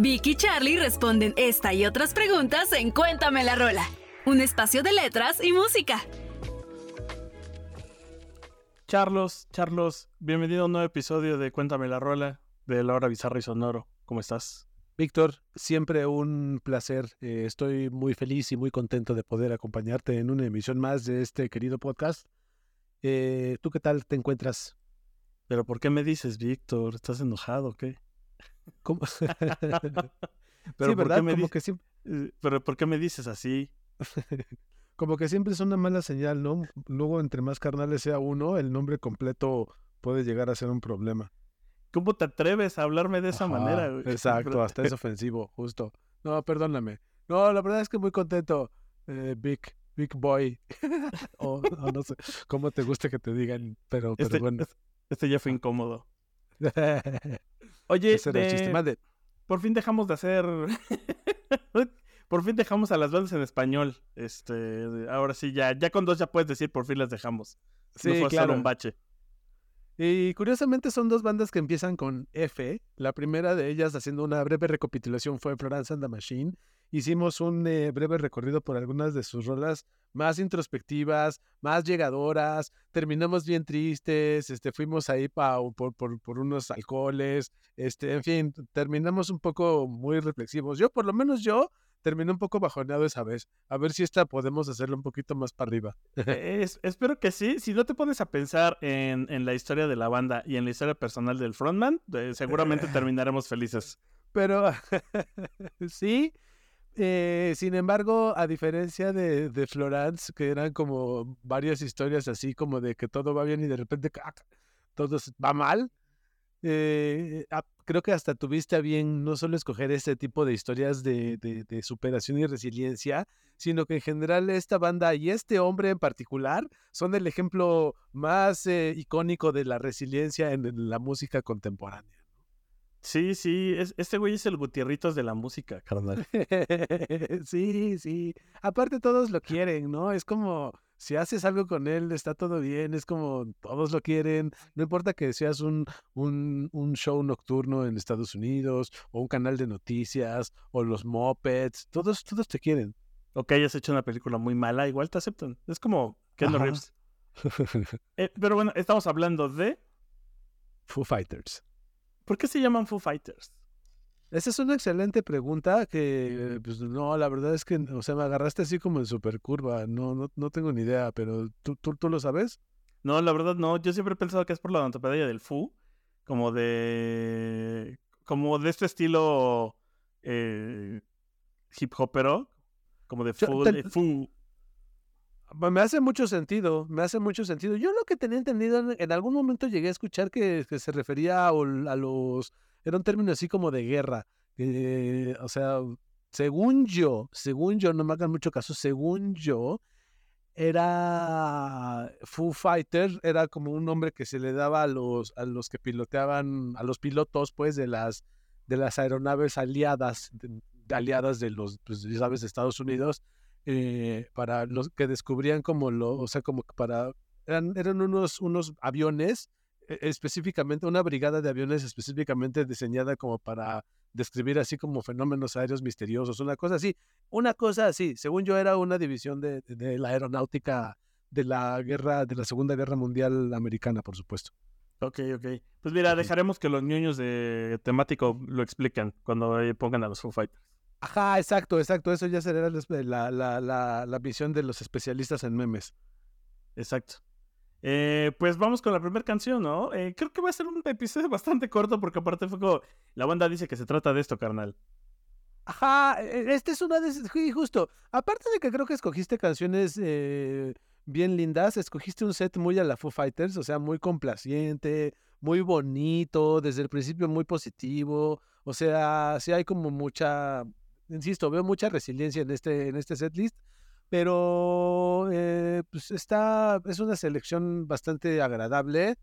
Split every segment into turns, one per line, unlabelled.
Vicky y Charlie responden esta y otras preguntas en Cuéntame la Rola, un espacio de letras y música.
Charlos, Charlos, bienvenido a un nuevo episodio de Cuéntame la Rola de La Hora Bizarra y Sonoro. ¿Cómo estás?
Víctor, siempre un placer. Eh, estoy muy feliz y muy contento de poder acompañarte en una emisión más de este querido podcast. Eh, ¿Tú qué tal te encuentras?
¿Pero por qué me dices, Víctor? ¿Estás enojado o qué?
¿Cómo?
¿Pero
sí, ¿verdad?
me
Como
di-
que, siempre,
Eh, ¿Pero por qué me dices así?
como que siempre es una mala señal, ¿no? Luego, entre más carnales sea uno, el nombre completo puede llegar a ser un problema.
¿Cómo te atreves a hablarme de esa
Ajá,
manera? güey?
Exacto, hasta es ofensivo, justo. No, perdóname. No, la verdad es que muy contento, eh, Big, Big Boy. o o no sé cómo te gusta que te digan, pero, pero
Este,
bueno.
este- este ya fue incómodo. Oye,
Ese era el chiste.
de-
Mande.
por fin dejamos de hacer... por fin dejamos a las bandas en español. Este, ahora sí, ya, ya con dos ya puedes decir por fin las dejamos. no
Sí,
fue
claro.
un bache.
Y curiosamente son dos bandas que empiezan con F. La primera de ellas, haciendo una breve recapitulación, fue Florence and the Machine. Hicimos un eh, breve recorrido por algunas de sus rolas más introspectivas, más llegadoras. Terminamos bien tristes, este, fuimos ahí pa- por, por, por unos alcoholes. Este, en fin, terminamos un poco muy reflexivos. Yo, por lo menos yo, terminé un poco bajoneado esa vez. A ver si esta podemos hacerlo un poquito más para arriba.
Es- espero que sí. Si no te pones a pensar en, en la historia de la banda y en la historia personal del frontman, eh, seguramente terminaremos felices.
Pero sí, eh, sin embargo, a diferencia de, de Florence, que eran como varias historias así como de que todo va bien y de repente todo va mal, eh, creo que hasta tuviste a bien no solo escoger este tipo de historias de, de- superación y resiliencia, sino que en general esta banda y este hombre en particular son el ejemplo más eh, icónico de la resiliencia en- en la música contemporánea.
Sí, sí, es- este güey es el Gutierritos de la música, carnal.
sí, sí. Aparte todos lo quieren, ¿no? Es como si haces algo con él, está todo bien, es como todos lo quieren. No importa que seas un, un, un show nocturno en Estados Unidos o un canal de noticias o los mopeds, todos, todos te quieren.
O que hayas hecho una película muy mala, igual te aceptan. Es como Keanu
Ajá.
Reeves. Eh, pero bueno, estamos hablando de...
Foo Fighters.
¿Por qué se llaman Foo Fighters?
Esa es una excelente pregunta que, pues no, la verdad es que, o sea, me agarraste así como en super curva, no, no, no tengo ni idea, pero ¿tú, tú, tú lo sabes?
No, la verdad no. Yo siempre he pensado que es por la onomatopeya del Foo. Como de... Como de este estilo... eh, hip hopero. Como de
Yo
Foo.
te-
de Foo.
Me hace mucho sentido, me hace mucho sentido. Yo lo que tenía entendido, en, algún momento llegué a escuchar que, se refería a, los, era un término así como de guerra. eh, o sea, según yo, según yo, no me hagan mucho caso, según yo, era Foo Fighter, era como un nombre que se le daba a los, a los que piloteaban, a los pilotos, pues, de las, de las aeronaves aliadas, aliadas de los, pues, Estados Unidos eh, para los que descubrían como lo, o sea, como para, eran, eran unos, unos aviones, eh, específicamente, una brigada de aviones específicamente diseñada como para describir así como fenómenos aéreos misteriosos, una cosa así, una cosa así, según yo era una división de, de- de la aeronáutica de la guerra, de la Segunda Guerra Mundial americana, por supuesto.
Ok, ok. Pues mira, dejaremos que los ñoños de temático lo expliquen cuando eh, pongan a los Foo Fighters.
Ajá, exacto, exacto, eso ya será la, la, la, la, visión de los especialistas en memes.
Exacto. Eh, pues vamos con la primera canción, ¿no? Eh, creo que va a ser un episodio bastante corto porque aparte fue como... La banda dice que se trata de esto, carnal.
Ajá, e- esta es una de esas, sí, justo. Aparte de que creo que escogiste canciones eh, bien lindas, escogiste un set muy a la Foo Fighters, o sea, muy complaciente, muy bonito, desde el principio muy positivo. O sea, sí hay como mucha, insisto, veo mucha resiliencia en este, en este setlist, pero eh, pues está, es una selección bastante agradable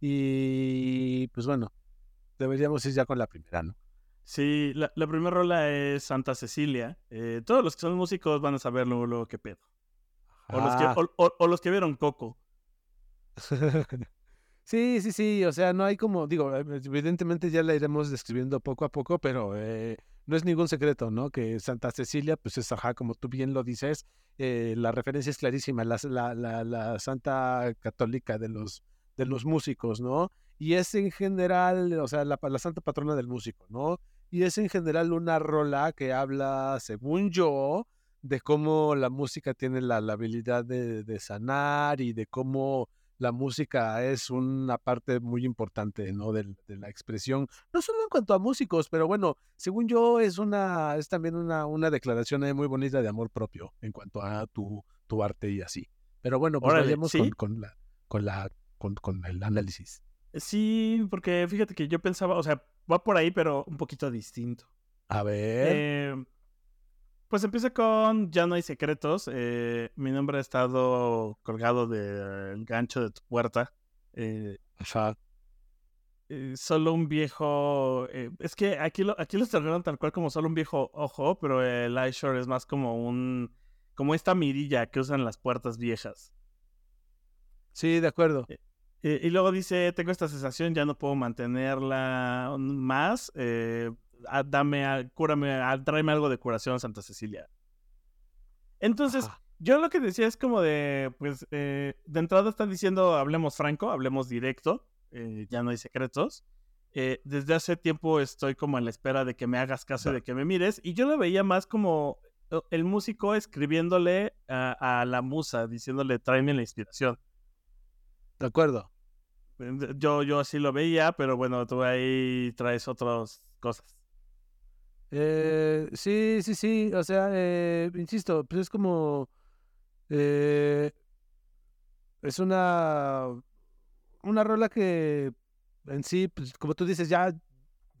y pues bueno, deberíamos ir ya con la primera, ¿no?
Sí, la, la primera rola es Santa Cecilia. Eh, todos los que son músicos van a saber luego, luego qué pedo. O los, que, o- o- o los que vieron Coco.
Sí, sí, sí, o sea, no hay como, digo, eh, evidentemente ya la iremos describiendo poco a poco, pero eh, no es ningún secreto, ¿no? Que Santa Cecilia, pues es, ajá, como tú bien lo dices, eh, la referencia es clarísima, la, santa católica de los, de los músicos, ¿no? Y es en general, o sea, la, santa patrona del músico, ¿no? Y es en general una rola que habla, según yo, de cómo la música tiene la, la habilidad de, de sanar y de cómo la música es una parte muy importante, ¿no? del- De, la expresión, no solo en cuanto a músicos, pero bueno, según yo es una, es también una, una declaración muy bonita de amor propio en cuanto a tu, tu arte y así. Pero bueno, pues
Órale,
vayamos
¿sí?
con, con la, con la, con, con el análisis.
Sí, porque fíjate que yo pensaba, o sea, va por ahí, pero un poquito distinto.
A ver.
Eh, pues empieza con Ya no hay secretos. eh, mi nombre ha estado colgado del gancho de tu puerta. eh,
Ajá.
eh, solo un viejo. eh, es que aquí lo, aquí lo cerraron tal cual como solo un viejo ojo, pero el eyeshore es más como un. como esta mirilla que usan las puertas viejas.
Sí, de acuerdo.
Eh, y luego dice, tengo esta sensación, ya no puedo mantenerla más. Dame, a- cúrame, ah, tráeme algo de curación, Santa Cecilia. Entonces, yo lo que decía es como de, pues, eh, de entrada están diciendo, hablemos franco, hablemos directo, eh, ya no hay secretos. Eh, desde hace tiempo estoy como en la espera de que me hagas caso y
Va.
de que me mires. Y yo lo veía más como el músico escribiéndole a, a la musa, diciéndole, tráeme la inspiración.
De acuerdo.
Yo, yo así lo veía, pero bueno, tú ahí traes otras cosas.
Eh, sí, sí, sí. O sea, eh, insisto, pues es como. eh, es una. Una rola que en sí, pues, como tú dices, ya,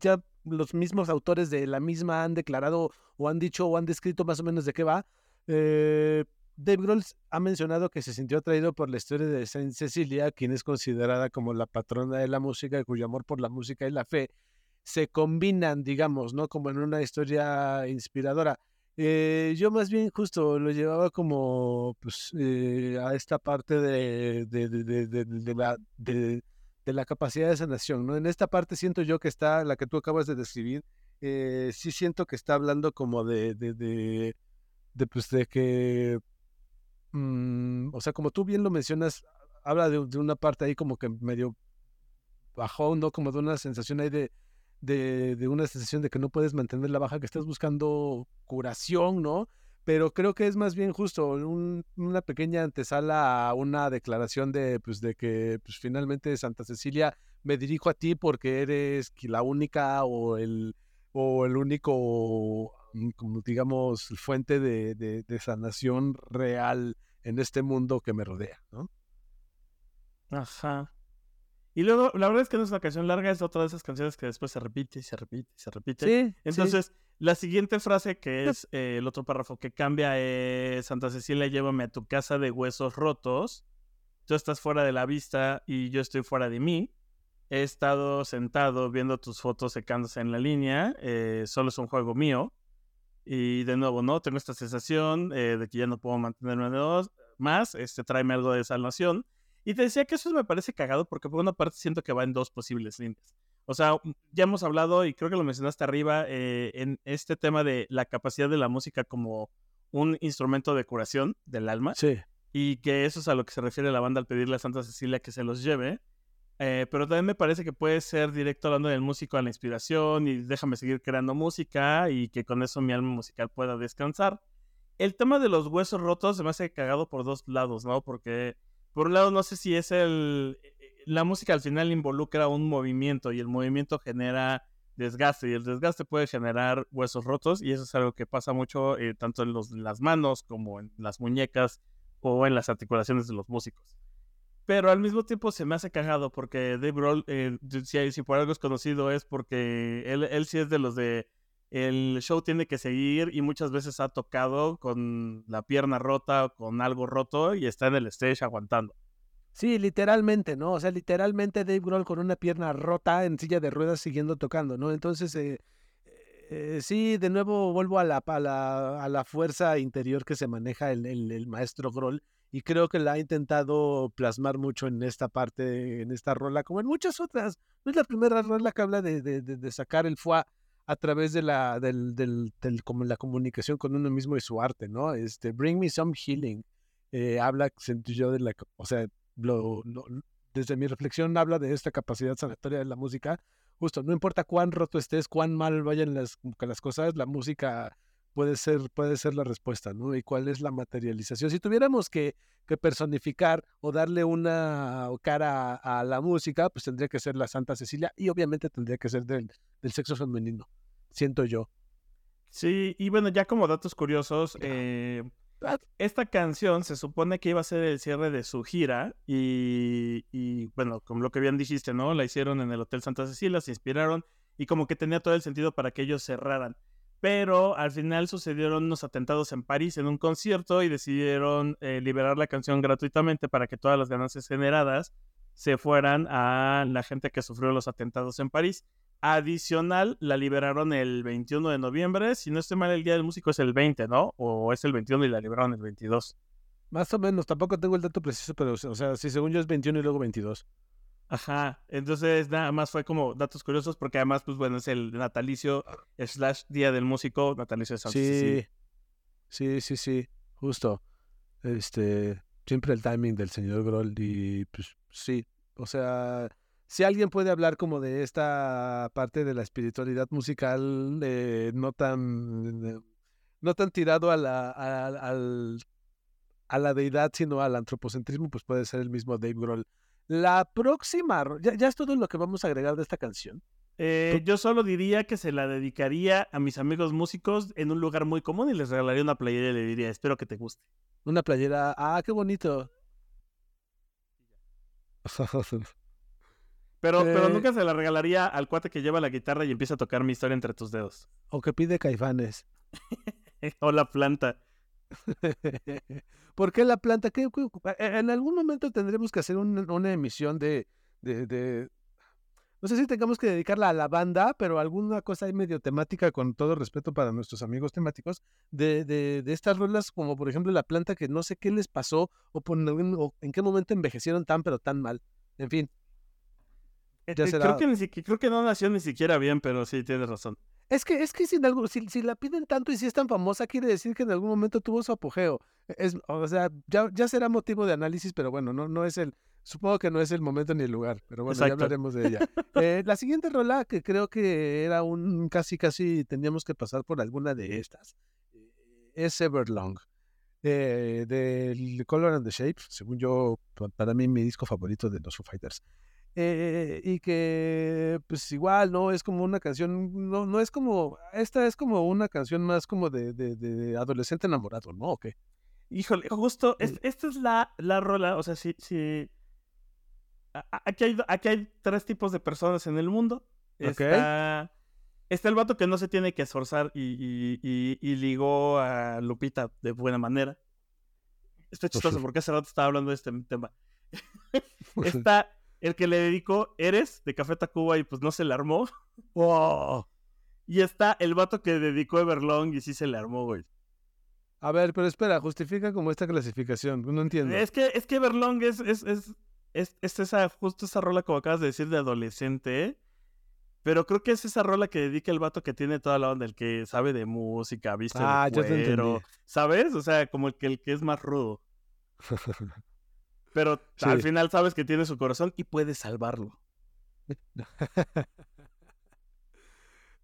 ya los mismos autores de la misma han declarado o han dicho o han descrito más o menos de qué va. Eh, Dave Grohl ha mencionado que se sintió atraído por la historia de Saint Cecilia, quien es considerada como la patrona de la música y cuyo amor por la música y la fe se combinan, digamos, ¿no? Como en una historia inspiradora. Eh, yo más bien justo lo llevaba como pues, eh, a esta parte de, de, de, de, la, de, la capacidad de sanación, ¿no? En esta parte siento yo que está, la que tú acabas de describir, eh, sí siento que está hablando como de, de, pues, de que, mm, o sea, como tú bien lo mencionas, habla de, una parte ahí como que medio bajón, ¿no? Como de una sensación ahí de, de, de una sensación de que no puedes mantener la baja, que estás buscando curación, ¿no? Pero creo que es más bien justo un- una pequeña antesala a una declaración de, pues, de que pues, finalmente Santa Cecilia me dirijo a ti porque eres la única o el, o el único, mm, como digamos, fuente de, de, de sanación real en este mundo que me rodea, ¿no?
Ajá. Y luego, la verdad es que no es una canción larga, es otra de esas canciones que después se repite y se repite y se repite.
Sí, sí.
Entonces, la siguiente frase, que es eh, el otro párrafo que cambia, es Santa Cecilia, llévame a tu casa de huesos rotos. Tú estás fuera de la vista y yo estoy fuera de mí. He estado sentado viendo tus fotos secándose en la línea. eh, solo es un juego mío. Y de nuevo, ¿no? Tengo esta sensación eh, de que ya no puedo mantenerme de dos más. Este, tráeme algo de salvación. Y te decía que eso me parece cagado porque por una parte siento que va en dos posibles líneas. O sea, ya hemos hablado y creo que lo mencionaste arriba eh, en este tema de la capacidad de la música como un instrumento de curación del alma
Sí.
y que eso es a lo que se refiere la banda al pedirle a Santa Cecilia que se los lleve. Eh, pero también me parece que puede ser directo hablando del músico a la inspiración y déjame seguir creando música y que con eso mi alma musical pueda descansar. El tema de los huesos rotos se me hace cagado por dos lados, ¿no? Porque por un lado no sé si es el... La música al final involucra un movimiento y el movimiento genera desgaste y el desgaste puede generar huesos rotos y eso es algo que pasa mucho eh, tanto en los, las manos como en las muñecas o en las articulaciones de los músicos. Pero al mismo tiempo se me hace cagado porque Dave Grohl, eh, si, si por algo es conocido, es porque él, él sí es de los de el show tiene que seguir y muchas veces ha tocado con la pierna rota o con algo roto y está en el stage aguantando.
Sí, literalmente, ¿no? O sea, literalmente Dave Grohl con una pierna rota en silla de ruedas siguiendo tocando, ¿no? Entonces, eh, eh, sí, de nuevo vuelvo a la, a la, a la fuerza interior que se maneja el, el, maestro Grohl y creo que la ha intentado plasmar mucho en esta parte, en esta rola, como en muchas otras. No es la primera rola que habla de, de, de, sacar el foie a través de la, del, del, del, como la comunicación con uno mismo y su arte, ¿no? Este, Bring Me Some Healing. Eh, habla, yo, de la, o sea, lo, desde mi reflexión habla de esta capacidad sanatoria de la música. Justo, no importa cuán roto estés, cuán mal vayan las, las cosas, la música puede ser, puede ser la respuesta, ¿no? Y cuál es la materialización. Si tuviéramos que, que personificar o darle una cara a, la música, pues tendría que ser la Santa Cecilia y obviamente tendría que ser del, del sexo femenino, siento yo.
Sí, y bueno, ya como datos curiosos, eh, esta canción se supone que iba a ser el cierre de su gira y, y, bueno, como lo que bien dijiste, ¿no? La hicieron en el Hotel Santa Cecilia, se inspiraron y como que tenía todo el sentido para que ellos cerraran pero al final sucedieron unos atentados en París en un concierto y decidieron eh, liberar la canción gratuitamente para que todas las ganancias generadas se fueran a la gente que sufrió los atentados en París. Adicional, la liberaron el 21 de noviembre. Si no estoy mal, el Día del Músico es el 20, ¿no? O es el 21 y la liberaron el 22.
Más o menos, tampoco tengo el dato preciso, pero, o sea, si según yo es 21 y luego 22.
Ajá, entonces nada más fue como datos curiosos porque además, pues bueno, es el natalicio slash Día del Músico, natalicio de San
sí, sí, sí, sí, justo. Este, siempre el timing del señor Groll y pues sí, o sea, si alguien puede hablar como de esta parte de la espiritualidad musical, eh, no tan, no tan tirado a la, a, al, a la deidad, sino al antropocentrismo, pues puede ser el mismo Dave Grohl la próxima, ya, es todo lo que vamos a agregar de esta canción.
Eh, yo solo diría que se la dedicaría a mis amigos músicos en un lugar muy común y les regalaría una playera y le diría, espero que te guste.
Una playera, ah, qué bonito.
pero, pero eh nunca se la regalaría al cuate que lleva la guitarra y empieza a tocar mi historia entre tus dedos.
O que pide caifanes.
o la planta.
¿Por qué la planta? ¿Qué, en algún momento tendremos que hacer una emisión de, de, No sé si tengamos que dedicarla a la banda, pero alguna cosa ahí medio temática, con todo respeto para nuestros amigos temáticos, de, de, de estas rolas, como por ejemplo la planta que no sé qué les pasó o, por, en qué momento envejecieron tan, pero tan mal. En fin.
Eh, ya eh, creo, que creo que no nació ni siquiera bien, pero sí, tienes razón.
Es que, es que si, si, la piden tanto y si es tan famosa, quiere decir que en algún momento tuvo su apogeo. Es, o sea, ya, ya será motivo de análisis, pero bueno, no, no es el, supongo que no es el momento ni el lugar, pero bueno, ya hablaremos de ella. Eh, la siguiente rola, que creo que era un casi, casi teníamos que pasar por alguna de estas, eh, es Everlong. Eh, del Color and the Shape, según yo, para mí mi disco favorito de los Foo Fighters. Eh, y que pues igual, ¿no? Es como una canción, no, no es como, esta es como una canción más como de, de, adolescente enamorado, ¿no? ¿O qué?
Híjole, justo, esta es la, la rola, o sea, si, si... Aquí hay, aquí hay tres tipos de personas en el mundo. Está, está el vato que no se tiene que esforzar y, y, y, ligó a Lupita de buena manera. Estoy chistoso porque hace rato estaba hablando de este tema. está el que le dedicó Eres de Café Tacuba y pues no se le armó. Y está el vato que dedicó Everlong y sí se le armó, güey.
A ver, pero espera, justifica como esta clasificación, no entiendo.
Es que, es que Everlong es, es, es, es, esa, justo esa rola como acabas de decir de adolescente, pero creo que es esa rola que dedica el vato que tiene toda la onda, el que sabe de música, viste ah, de cuero, ¿sabes? O sea, como el que, el que es más rudo. Pero al final sabes que tiene su corazón y puedes salvarlo.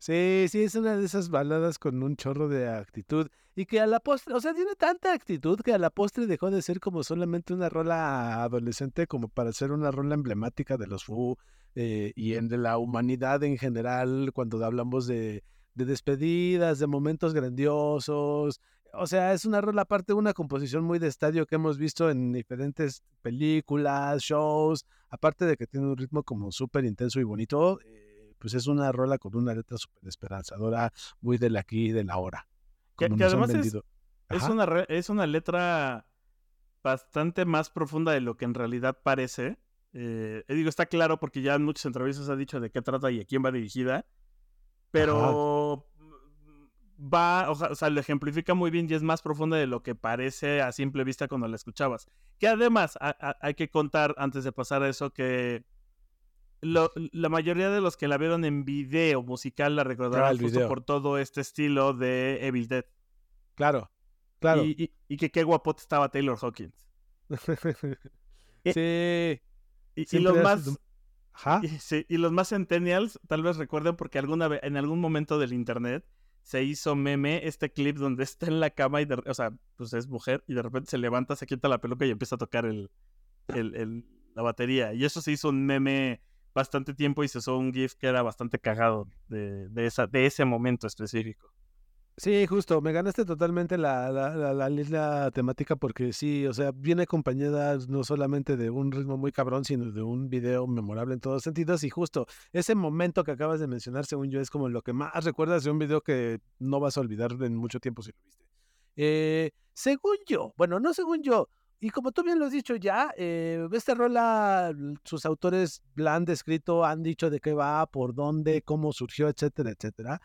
Sí, sí, es una de esas baladas con un chorro de actitud y que a la postre, o sea, tiene tanta actitud que a la postre dejó de ser como solamente una rola adolescente como para ser una rola emblemática de los Fu eh, y en de la humanidad en general cuando hablamos de, de despedidas, de momentos grandiosos, o sea, es una rola aparte, una composición muy de estadio que hemos visto en diferentes películas, shows, aparte de que tiene un ritmo como súper intenso y bonito, eh, pues es una rola con una letra súper esperanzadora, muy del aquí y del ahora.
Que, que además es, es una, re- es una letra bastante más profunda de lo que en realidad parece. Eh, digo, está claro porque ya en muchas entrevistas ha dicho de qué trata y a quién va dirigida. Pero va, o sea- lo ejemplifica muy bien y es más profunda de lo que parece a simple vista cuando la escuchabas. Que además a- a- hay que contar antes de pasar a eso que lo- la mayoría de los que la vieron en video musical la recordarán
el
justo por todo este estilo de Evil Dead.
Claro, claro.
Y, y- y que qué guapote estaba Taylor Hawkins.
sí.
Y, los más y, sí, y los más centennials tal vez recuerden porque alguna vez en algún momento del internet se hizo meme este clip donde está en la cama y de, o sea, pues es mujer y de repente se levanta, se quita la peluca y empieza a tocar el, el- el- la batería. Y eso se hizo un meme bastante tiempo y se hizo un GIF que era bastante cagado de, de esa, de ese momento específico.
Sí, justo, me ganaste totalmente la, la, la, temática porque sí, o sea, viene acompañada no solamente de un ritmo muy cabrón, sino de un video memorable en todos sentidos y justo ese momento que acabas de mencionar, según yo, es como lo que más recuerdas de un video que no vas a olvidar en mucho tiempo si lo viste. Eh, según yo, bueno, no según yo, y como tú bien lo has dicho ya, eh, esta sus autores la han descrito, han dicho de qué va, por dónde, cómo surgió, etcétera, etcétera.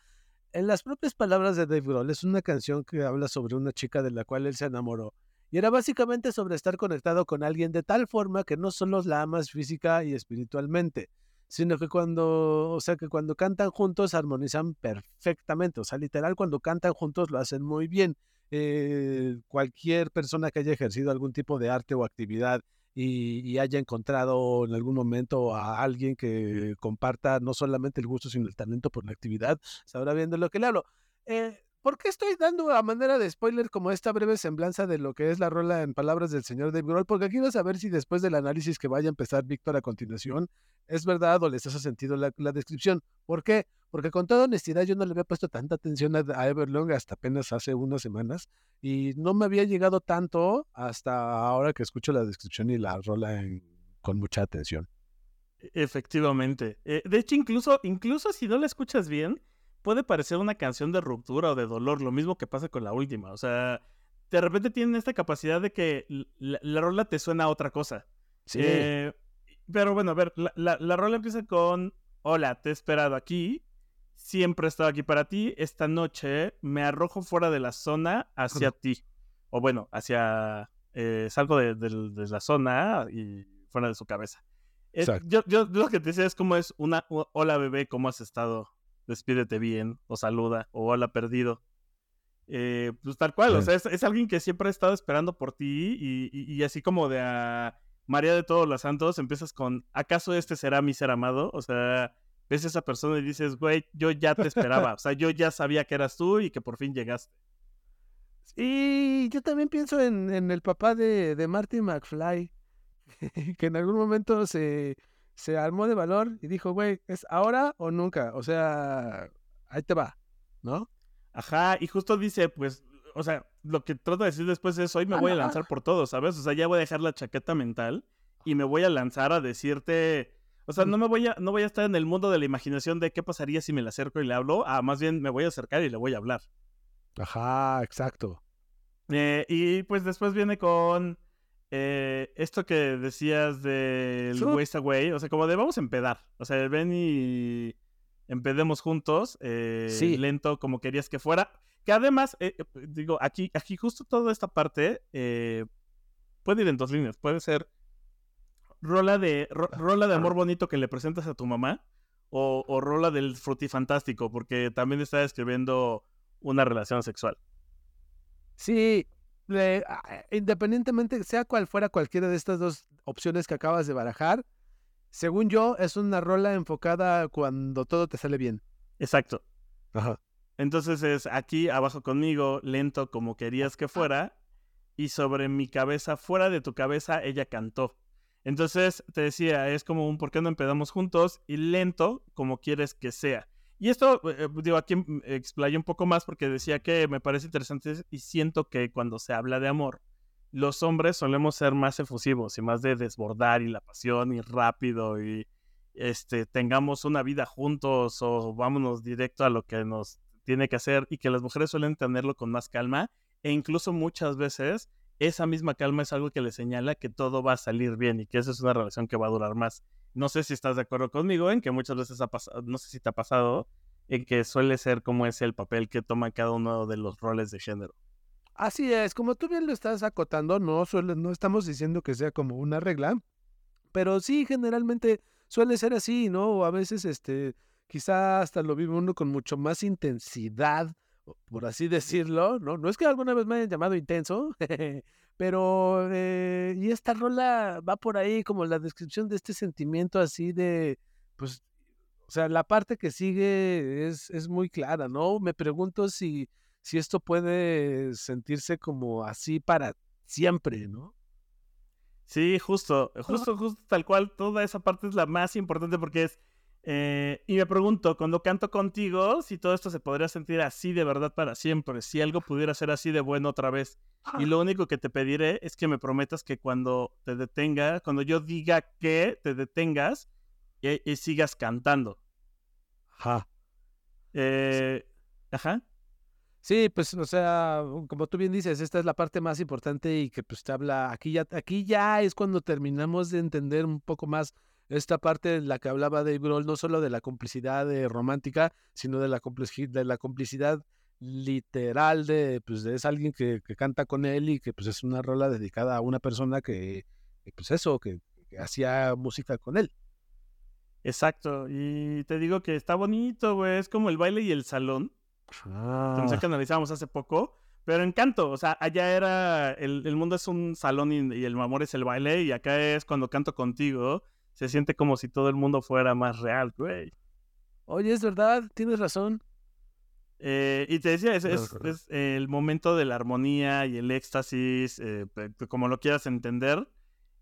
En las propias palabras de Dave Grohl, es una canción que habla sobre una chica de la cual él se enamoró. Y era básicamente sobre estar conectado con alguien de tal forma que no solo la amas física y espiritualmente, sino que cuando, o sea, que cuando cantan juntos armonizan perfectamente. O sea, literal, cuando cantan juntos lo hacen muy bien. Eh, cualquier persona que haya ejercido algún tipo de arte o actividad y, haya encontrado en algún momento a alguien que comparta no solamente el gusto, sino el talento por la actividad, sabrá bien de lo que le hablo. Eh, ¿Por qué estoy dando a manera de spoiler como esta breve semblanza de lo que es la rola en palabras del señor Dave Grohl? Porque quiero saber si después del análisis que vaya a empezar Víctor a continuación, es verdad o les hace sentido la descripción. ¿Por qué? Porque con toda honestidad yo no le había puesto tanta atención a, a Everlong hasta apenas hace unas semanas y no me había llegado tanto hasta ahora que escucho la descripción y la rola en- con mucha atención.
Efectivamente. Eh, de hecho, incluso, incluso si no la escuchas bien, puede parecer una canción de ruptura o de dolor, lo mismo que pasa con la última. O sea, de repente tienen esta capacidad de que la, la rola te suena a otra cosa.
Sí,
Eh, pero bueno, a ver, la, la- la rola empieza con, hola, te he esperado aquí, siempre he estado aquí para ti, esta noche me arrojo fuera de la zona hacia ti. O bueno, hacia, eh, salgo de, la zona y fuera de su cabeza. Es-
Exacto.
yo, yo lo que te decía es como es una, hola bebé, ¿cómo has estado? Despídete bien, o saluda, o hola perdido. Eh, pues tal cual, o sea, es, es alguien que siempre ha estado esperando por ti y, y- y así como de a María de todos los santos, empiezas con, ¿acaso este será mi ser amado? O sea, ves a esa persona y dices, güey, yo ya te esperaba, o sea, yo ya sabía que eras tú y que por fin llegaste.
Y yo también pienso en, en el papá de, de Marty McFly, que en algún momento se, se armó de valor y dijo, güey, ¿es ahora o nunca? O sea, ahí te va, ¿no?
Ajá, y justo dice, pues, o sea, lo que trata de decir después es, hoy me
Ah,
voy a
no,
lanzar por todo, ¿sabes? O sea, ya voy a dejar la chaqueta mental y me voy a lanzar a decirte, o sea,
Mm.
no me voy a, no voy a estar en el mundo de la imaginación de qué pasaría si me le acerco y le hablo, ah, más bien me voy a acercar y le voy a hablar.
Ajá, exacto.
Eh, y pues después viene con eh, esto que decías del
Sí.
Waste Away, o sea, como de vamos a empedar, o sea, ven y empedemos juntos, eh,
Sí.
lento como querías que fuera. Que además, eh, digo, aquí, aquí justo toda esta parte eh, puede ir en dos líneas. Puede ser rola de, ro- rola de amor bonito que le presentas a tu mamá o, o rola del frutifantástico, porque también está describiendo una relación sexual.
Sí, le- independientemente, sea cual fuera cualquiera de estas dos opciones que acabas de barajar, según yo, es una rola enfocada cuando todo te sale bien.
Exacto.
Ajá.
Entonces es aquí abajo conmigo, lento como querías que fuera, y sobre mi cabeza, fuera de tu cabeza, ella cantó. Entonces te decía, es como un ¿por qué no empezamos juntos? y lento como quieres que sea. Y esto, eh, digo, aquí mm, explayé un poco más porque decía que me parece interesante y siento que cuando se habla de amor, los hombres solemos ser más efusivos y más de desbordar y la pasión y rápido y, este, tengamos una vida juntos o vámonos directo a lo que nos tiene que hacer y que las mujeres suelen tenerlo con más calma e incluso muchas veces esa misma calma es algo que le señala que todo va a salir bien y que esa es una relación que va a durar más. No sé si estás de acuerdo conmigo en que muchas veces ha pasado, no sé si te ha pasado, en que suele ser como es el papel que toma cada uno de los roles de género.
Así es, como tú bien lo estás acotando, no, suele, no estamos diciendo que sea como una regla, pero sí, generalmente suele ser así, ¿no? O a veces, este, quizá hasta lo vive uno con mucho más intensidad, por así decirlo, ¿no? No es que alguna vez me hayan llamado intenso, pero, eh, y esta rola va por ahí como la descripción de este sentimiento así de, pues, o sea, la parte que sigue es, es muy clara, ¿no? Me pregunto si, si esto puede sentirse como así para siempre, ¿no?
Sí, justo, justo, justo tal cual, toda esa parte es la más importante porque es, eh, y me pregunto, cuando canto contigo, si todo esto se podría sentir así de verdad para siempre, si algo pudiera ser así de bueno otra vez. Y lo único que te pediré es que me prometas que cuando te detenga, cuando yo diga que te detengas, y, sigas cantando.
Ajá.
Eh, ajá.
Sí, pues, o sea, como tú bien dices, esta es la parte más importante y que pues te habla, aquí ya, aquí ya es cuando terminamos de entender un poco más esta parte en la que hablaba Dave Grohl, no solo de la complicidad eh, romántica, sino de la, de la complicidad literal de, pues, de es alguien que, que, canta con él y que pues es una rola dedicada a una persona que, pues eso, que hacía música con él.
Exacto, y te digo que está bonito, güey, es como el baile y el salón. Ah. que analizamos hace poco, pero encanto, o sea, allá era, el, mundo es un salón y, el amor es el baile, y acá es cuando canto contigo, se siente como si todo el mundo fuera más real, güey.
Oye, es verdad, tienes razón.
Eh, y te decía, es, es, el momento de la armonía y el éxtasis, eh, como lo quieras entender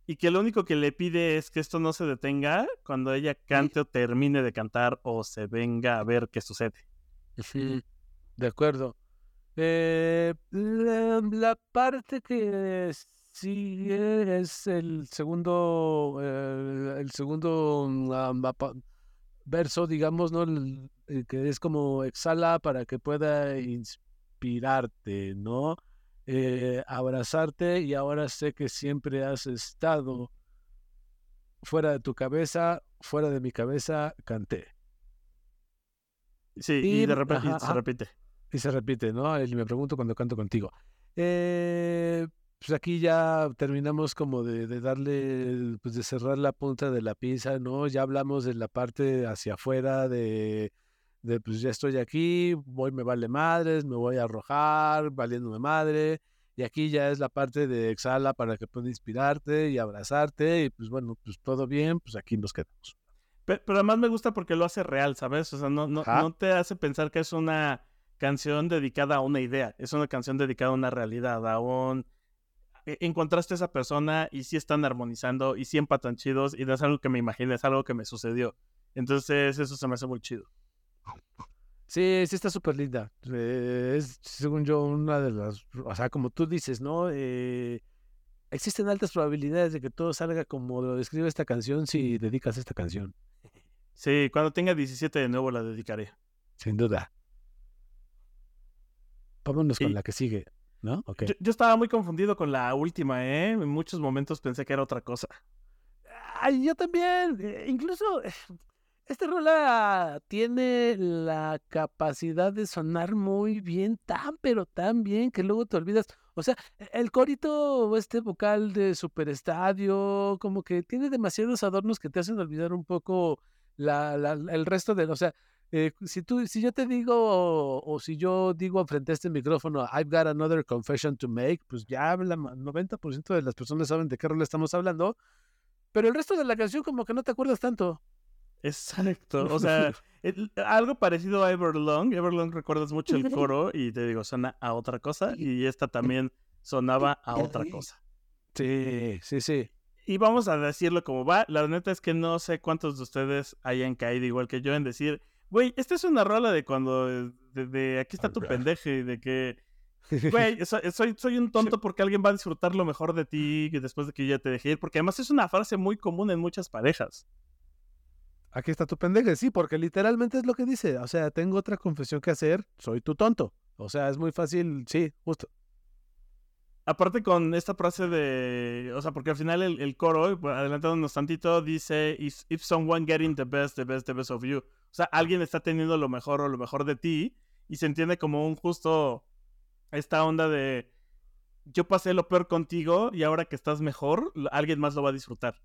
y que lo único que le pide es que esto no se detenga cuando ella cante o termine de cantar o se venga a ver qué sucede.
Sí, de acuerdo. Eh, la, parte que sigue es el segundo, eh, el segundo mm, verso, digamos, ¿no? que es como exhala para que pueda inspirarte, ¿no? Eh, abrazarte y ahora sé que siempre has estado fuera de tu cabeza, fuera de mi cabeza, canté.
Sí, y, de repente se repite.
Y se repite, ¿no? Y me pregunto cuando canto contigo. Eh, pues aquí ya terminamos como de, de, darle, pues de cerrar la punta de la pinza, ¿no? Ya hablamos de la parte hacia afuera, de de pues ya estoy aquí, voy, me vale madres, me voy a arrojar, valiéndome madre. Y aquí ya es la parte de exhala para que pueda inspirarte y abrazarte. Y pues bueno, pues todo bien, pues aquí nos quedamos.
Pero, además me gusta porque lo hace real, ¿sabes? O sea, no, no, no te hace pensar que es una canción dedicada a una idea. Es una canción dedicada a una realidad, a un... E, encontraste a esa persona y sí están armonizando y sí empatan chidos y no es algo que me imaginé, es algo que me sucedió. Entonces eso se me hace muy chido.
Sí, sí está súper linda. Eh, es, según yo, una de las, o sea, como tú dices, ¿no? Eh, existen altas probabilidades de que todo salga como lo describe esta canción si dedicas esta canción.
Sí, cuando tenga 17 de nuevo la dedicaré.
Sin duda. Vámonos con la que sigue, ¿no?
Yo, estaba muy confundido con la última, ¿eh? En muchos momentos pensé que era otra cosa.
Ay, yo también. Eh, incluso esta rola tiene la capacidad de sonar muy bien, tan pero tan bien que luego te olvidas. O sea, e, el corito, este vocal de superestadio, como que tiene demasiados adornos que te hacen olvidar un poco la, el resto de, o sea, eh, si tú, si yo te digo, o, si yo digo frente a este micrófono, I've got another confession to make, pues ya el 90% de las personas saben de qué rola estamos hablando, pero el resto de la canción como que no te acuerdas tanto.
Exacto. O sea, algo parecido a Everlong. Everlong recuerdas mucho el coro y te digo, suena a otra cosa. Y esta también sonaba a otra cosa.
Sí, sí, sí.
Y vamos a decirlo como va. La neta es que no sé cuántos de ustedes hayan caído igual que yo en decir, güey, esta es una rola de cuando, de, aquí está tu pendeje, de que, güey, soy, soy un tonto porque alguien va a disfrutar lo mejor de ti después de que ya te dejé ir. Porque además es una frase muy común en muchas parejas.
Aquí está tu pendeje, sí, porque literalmente es lo que dice. O sea, tengo otra confesión que hacer, soy tu tonto. O sea, es muy fácil, sí, justo.
Aparte con esta frase de, o sea, porque al final el, coro, pues, adelantándonos tantito, dice, if someone getting the best, the best, the best of you. O sea, alguien está teniendo lo mejor o lo mejor de ti y se entiende como un justo, esta onda de, yo pasé lo peor contigo y ahora que estás mejor, alguien más lo va a disfrutar.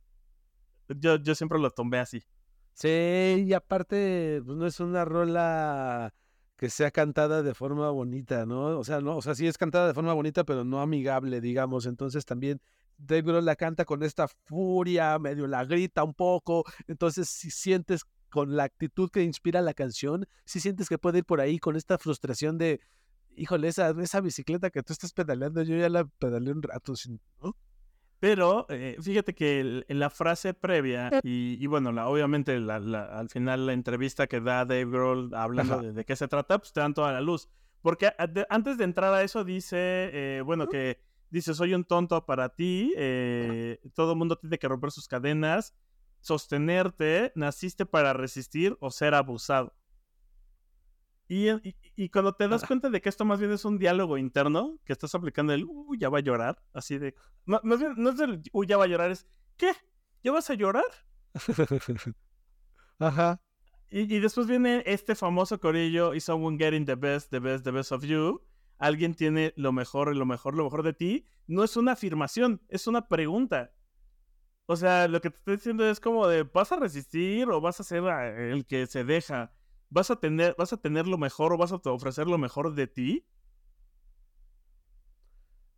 Yo, yo siempre lo tomé así.
Sí, y aparte, pues no es una rola que sea cantada de forma bonita, ¿no? O sea, no, o sea, sí es cantada de forma bonita, pero no amigable, digamos. Entonces también Dave Grohl la canta con esta furia, medio la grita un poco. Entonces, si sientes con la actitud que inspira la canción, si sientes que puede ir por ahí con esta frustración de, híjole, esa, esa bicicleta que tú estás pedaleando, yo ya la pedaleé un rato, ¿no?
Pero eh, fíjate que en la frase previa, y, bueno, la, obviamente al final la entrevista que da Dave Grohl hablando de, qué se trata, pues te dan toda la luz. Porque antes de entrar a eso dice, eh, bueno, que dice, soy un tonto para ti, eh, todo el mundo tiene que romper sus cadenas, sostenerte, naciste para resistir o ser abusado. Y, cuando te das cuenta de que esto más bien es un diálogo interno, que estás aplicando el, uy, ya va a llorar, así de... No, más bien, no es el, uy, ya va a llorar, es, ¿qué? ¿Ya vas a llorar?
Ajá.
Y, y, después viene este famoso corillo, is someone getting the best, the best, the best of you. Alguien tiene lo mejor, lo mejor, lo mejor de ti. No es una afirmación, es una pregunta. O sea, lo que te estoy diciendo es como de, ¿vas a resistir o vas a ser el que se deja? vas a tener, vas a tener lo mejor o vas a ofrecer lo mejor de ti.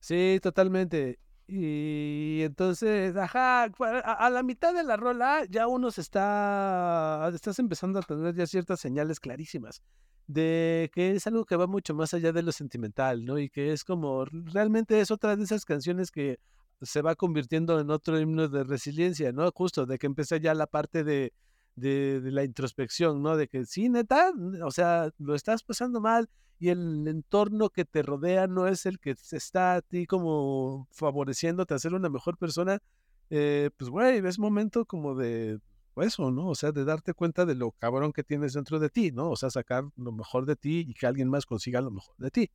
Sí, totalmente. Y entonces, ajá, a, la mitad de la rola ya uno se está, estás empezando a tener ya ciertas señales clarísimas de que es algo que va mucho más allá de lo sentimental, ¿no? Y que es como, realmente es otra de esas canciones que se va convirtiendo en otro himno de resiliencia, ¿no? Justo de que empecé ya la parte de, de, la introspección, ¿no? De que sí, neta, o sea, lo estás pasando mal y el entorno que te rodea no es el que está a ti como favoreciéndote a ser una mejor persona, eh, pues, güey, es momento como de eso, ¿no? O sea, de darte cuenta de lo cabrón que tienes dentro de ti, ¿no? O sea, sacar lo mejor de ti y que alguien más consiga lo mejor de ti.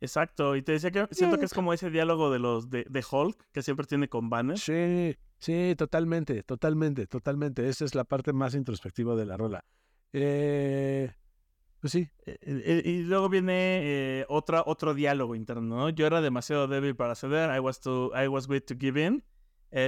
Exacto, y te decía que siento que es como ese diálogo de los de, de Hulk que siempre tiene con Banner.
Sí, Sí, totalmente, totalmente, totalmente. Esa es la parte más introspectiva de la rola. Eh, pues sí.
Eh, eh, y luego viene otra, otro diálogo interno, ¿no? Yo era demasiado débil para ceder. I was, too, I was weak to give in.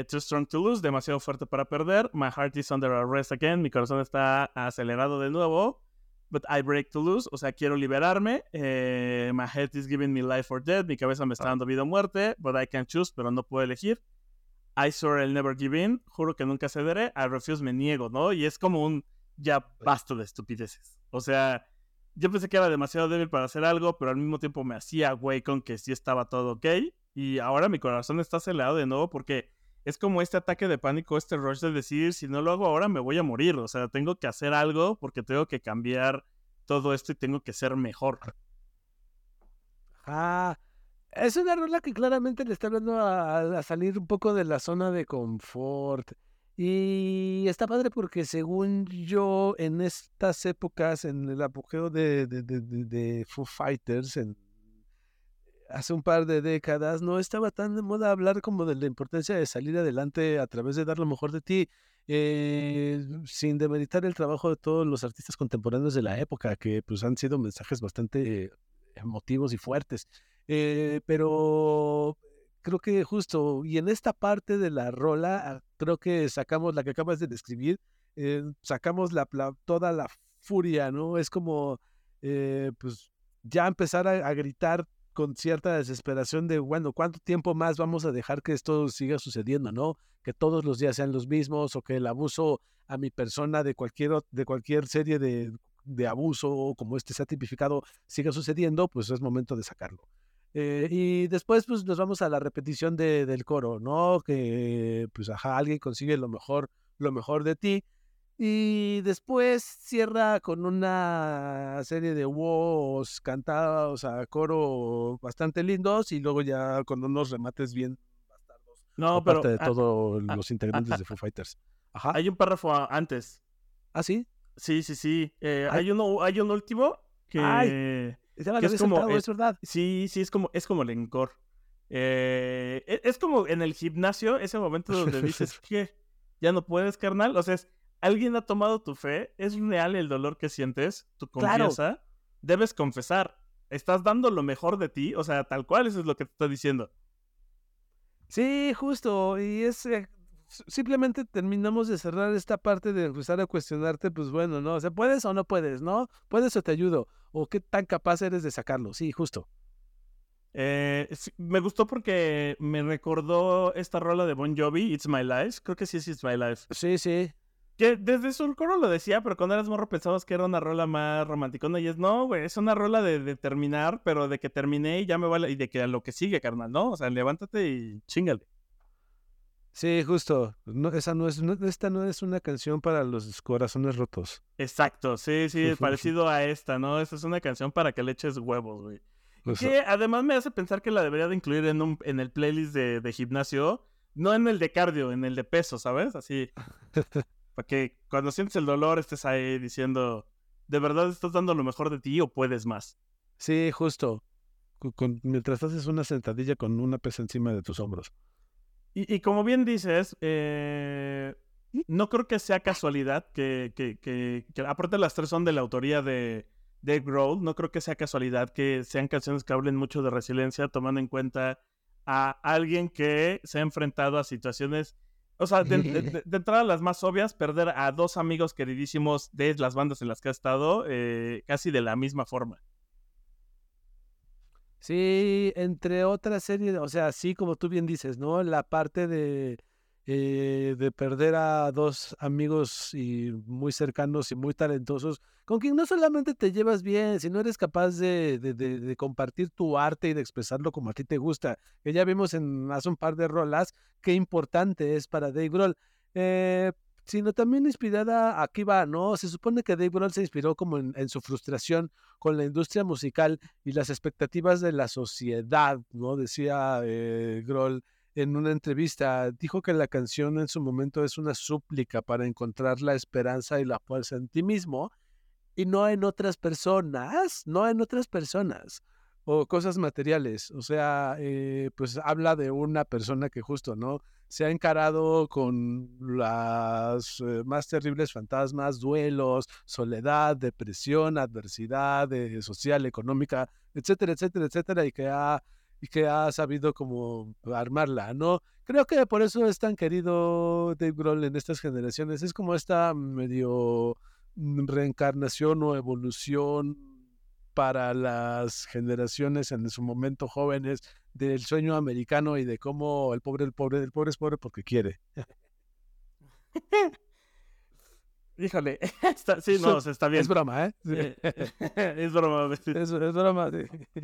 too strong to lose. Demasiado fuerte para perder. My heart is under arrest again. Mi corazón está acelerado de nuevo. But I break to lose. O sea, quiero liberarme. my head is giving me life or death. Mi cabeza me está ah. dando vida o muerte. But I can choose, pero no puedo elegir. I swear I'll never give in, juro que nunca cederé, I refuse me niego, ¿no? Y es como un ya basta de estupideces. O sea, yo pensé que era demasiado débil para hacer algo, pero al mismo tiempo me hacía güey con que sí estaba todo ok. Y ahora mi corazón está acelerado de nuevo porque es como este ataque de pánico, este rush de decir, si no lo hago ahora me voy a morir. O sea, tengo que hacer algo porque tengo que cambiar todo esto y tengo que ser mejor.
Ah, es una rola que claramente le está hablando a, salir un poco de la zona de confort. Y está padre porque según yo, en estas épocas, en el apogeo de, de, de, de Foo Fighters, en, hace un par de décadas, no estaba tan de moda hablar como de la importancia de salir adelante a través de dar lo mejor de ti, eh, sin demeritar el trabajo de todos los artistas contemporáneos de la época, que pues han sido mensajes bastante emotivos y fuertes. Eh, pero creo que justo, y en esta parte de la rola, creo que sacamos la que acabas de describir, eh, sacamos la, toda la furia, ¿no? Es como, eh, pues, ya empezar a, gritar con cierta desesperación de, bueno, ¿cuánto tiempo más vamos a dejar que esto siga sucediendo, ¿no? Que todos los días sean los mismos o que el abuso a mi persona de cualquier, de cualquier serie de, de abuso como este sea tipificado siga sucediendo, pues es momento de sacarlo. Eh, y después, pues nos vamos a la repetición de, del coro, ¿no? Que, pues, ajá, alguien consigue lo mejor, lo mejor de ti. Y después cierra con una serie de wows cantados a coro bastante lindos y luego ya con unos remates bien bastardos
No,
aparte
pero
de todos
ah,
los integrantes de Foo Fighters. Ajá.
hay un párrafo antes.
¿Ah, sí?
Sí, sí, sí. Eh,
Ay.
hay uno, hay un último que
Ay. Ya me
Que
lo
es como
saltado,
el-
es verdad.
sí, sí es como es como el encore. Eh, e- es como en el gimnasio ese momento donde dices que ya no puedes, carnal. O sea, es, alguien ha tomado tu fe, es real el dolor que sientes, tu
Claro.
confianza, debes confesar. Estás dando lo mejor de ti, o sea, tal cual eso es lo que te está diciendo.
Sí, justo. Y es eh, simplemente terminamos de cerrar esta parte de empezar a cuestionarte, pues bueno, ¿no? O sea, ¿puedes o no puedes, no? ¿Puedes o te ayudo? ¿O qué tan capaz eres de sacarlo? Sí, justo.
Eh, sí, me gustó porque me recordó esta rola de Bon Jovi, It's My Life. Creo que sí es It's My Life.
Sí, sí.
Que desde su coro lo decía, pero cuando eras morro pensabas que era una rola más romanticona y es no, güey, es una rola de, de terminar, pero de que terminé y ya me vale, y de que a lo que sigue, carnal, ¿no? O sea, levántate y chingale.
Sí, justo. No, esa no es, no- esta no es una canción para los corazones rotos.
Exacto, sí, sí, parecido a esta, ¿no? Esta es una canción para que le eches huevos, güey.
Justo.
Que además me hace pensar que la debería de incluir en, un, en el playlist de, de gimnasio, no en el de cardio, en el de peso, ¿sabes? Así, para que cuando sientes el dolor estés ahí diciendo, ¿de verdad estás dando lo mejor de ti o puedes más?
Sí, justo. Con- mientras haces una sentadilla con una pesa encima de tus hombros.
Y, y como bien dices, eh, no creo que sea casualidad que, que, que, que aparte las tres son de la autoría de Dave Grohl, no creo que sea casualidad que sean canciones que hablen mucho de resiliencia, tomando en cuenta a alguien que se ha enfrentado a situaciones, o sea, de, de- de- de entrada las más obvias, perder a dos amigos queridísimos de las bandas en las que ha estado, eh, casi de la misma forma.
Sí, entre otras series, o sea, sí, como tú bien dices, ¿no? La parte de, eh, de perder a dos amigos y muy cercanos y muy talentosos, con quien no solamente te llevas bien, sino eres capaz de, de, compartir tu arte y de expresarlo como a ti te gusta, que ya vimos en hace un par de rolas qué importante es para Dave Grohl. Eh, sino también inspirada, aquí va, ¿no? Se supone que Dave Grohl se inspiró como en, en su frustración con la industria musical y las expectativas de la sociedad, ¿no? Decía eh, Grohl en una entrevista, dijo que la canción en su momento es una súplica para encontrar la esperanza y la fuerza en ti mismo y no en otras personas, no en otras personas o cosas materiales. O sea, eh, pues habla de una persona que justo, ¿no? Se ha encarado con las eh, más terribles fantasmas, duelos, soledad, depresión, adversidad eh, social, económica, etcétera, etcétera, etcétera, y que ha y que ha sabido como armarla, ¿no? Creo que por eso es tan querido Dave Grohl en estas generaciones. Es como esta medio reencarnación o evolución para las generaciones en su momento jóvenes del sueño americano y de cómo el pobre, el pobre, el pobre es pobre porque quiere.
Híjole, está- sí, no, está bien.
Es broma, ¿eh? Sí.
Eh, es broma.
Es, es broma. sí.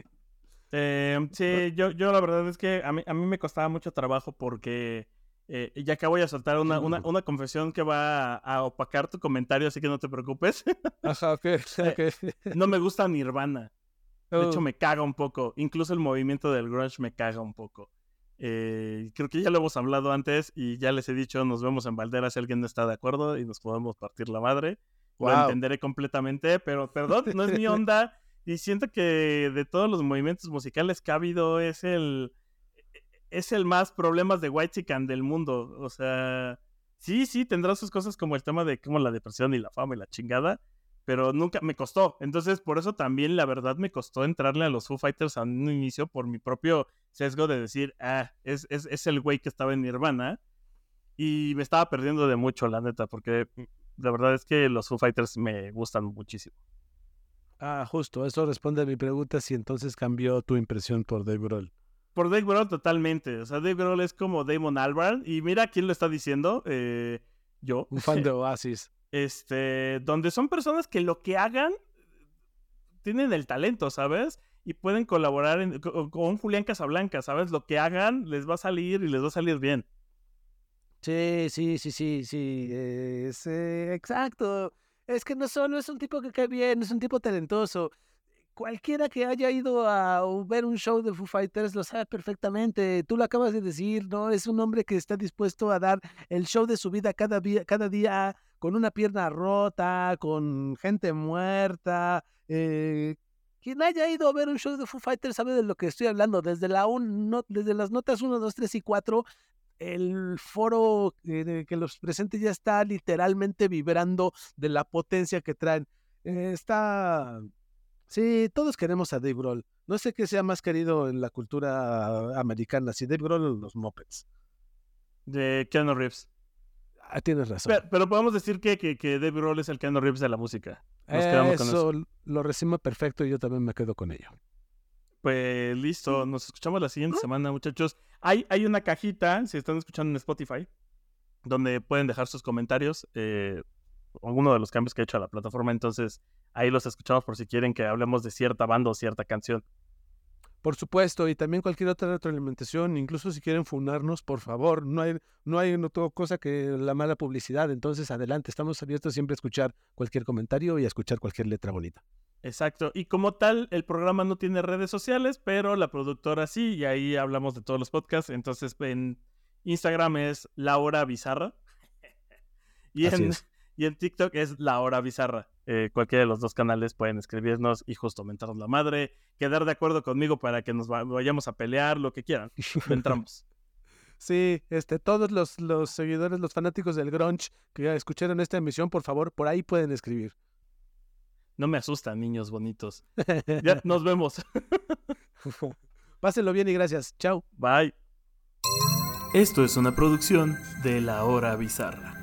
Eh, sí, yo, yo la verdad es que a mí, a mí me costaba mucho trabajo porque eh, ya acá voy a soltar una, una, una confesión que va a, a opacar tu comentario, así que no te preocupes.
Ajá, ok. ok.
no me gusta Nirvana. De hecho,
Oh,
me caga un poco. Incluso el movimiento del grunge me caga un poco. Eh, creo que ya lo hemos hablado antes y ya les he dicho, nos vemos en Valdera si alguien no está de acuerdo y nos podemos partir la madre. Lo
Wow.
entenderé completamente, pero perdón, no es mi onda. Y siento que de todos los movimientos musicales que es el es el más problemas de White Chican del mundo. O sea, sí, sí, tendrá sus cosas como el tema de como la depresión y la fama y la chingada, pero nunca me costó. Entonces, por eso también la verdad me costó entrarle a los Foo Fighters a un inicio por mi propio sesgo de decir, ah, es, es, es el güey que estaba en Nirvana. Y me estaba perdiendo de mucho, la neta, porque la verdad es que los Foo Fighters me gustan muchísimo.
Ah, justo. Eso responde a mi pregunta si entonces cambió tu impresión por Dave Grohl.
Por Dave Grohl totalmente. O sea, Dave Grohl es como Damon Albarn. Y mira quién lo está diciendo. eh, yo.
Un fan de Oasis.
Este, donde son personas que lo que hagan tienen el talento, ¿sabes? Y pueden colaborar en- co- con Julián Casablanca, ¿sabes? Lo que hagan les va a salir y les va a salir bien.
Sí, sí, sí, sí, sí. es, eh, exacto. Es que no solo es un tipo que cae bien, es un tipo talentoso. cualquiera que haya ido a ver un show de Foo Fighters lo sabe perfectamente. Tú lo acabas de decir, ¿no? Es un hombre que está dispuesto a dar el show de su vida cada día, cada día con una pierna rota, con gente muerta. Eh, quien haya ido a ver un show de Foo Fighters sabe de lo que estoy hablando. Desde, la un, no, desde las notas 1, 2, 3 y 4, el foro eh, que los presente ya está literalmente vibrando de la potencia que traen. Eh, está Sí, todos queremos a Dave Grohl. No sé qué sea más querido en la cultura americana, si Dave Grohl o los Muppets.
De Keanu Reeves.
Ah, tienes razón.
Pero, podemos decir que, que, que, Dave Grohl es el Keanu Reeves de la música.
Nos quedamos con eso lo recibo perfecto y yo también me quedo con ello.
Pues listo, nos escuchamos la siguiente semana, muchachos. Hay, hay una cajita, si están escuchando en Spotify, donde pueden dejar sus comentarios. Eh, alguno de los cambios que he hecho a la plataforma. Entonces, ahí los escuchamos por si quieren que hablemos de cierta banda o cierta canción.
Por supuesto, y también cualquier otra retroalimentación, incluso si quieren funarnos, por favor, no hay, no hay otra cosa que la mala publicidad, entonces adelante, estamos abiertos siempre a escuchar cualquier comentario y a escuchar cualquier letra bonita.
Exacto, y como tal, el programa no tiene redes sociales, pero la productora sí, y ahí hablamos de todos los podcasts, entonces en Instagram es Laura Bizarra. y en, y en TikTok es La Hora Bizarra. Eh, cualquiera de los dos canales pueden escribirnos y justo mentarnos la madre, quedar de acuerdo conmigo para que nos vayamos a pelear, lo que quieran. Entramos.
Sí, este, todos los, los seguidores, los fanáticos del grunge que escucharon esta emisión, por favor, por ahí pueden escribir.
No me asustan, niños bonitos. ya, nos vemos.
Pásenlo bien y gracias. Chao.
Bye. Esto es una producción de La Hora Bizarra.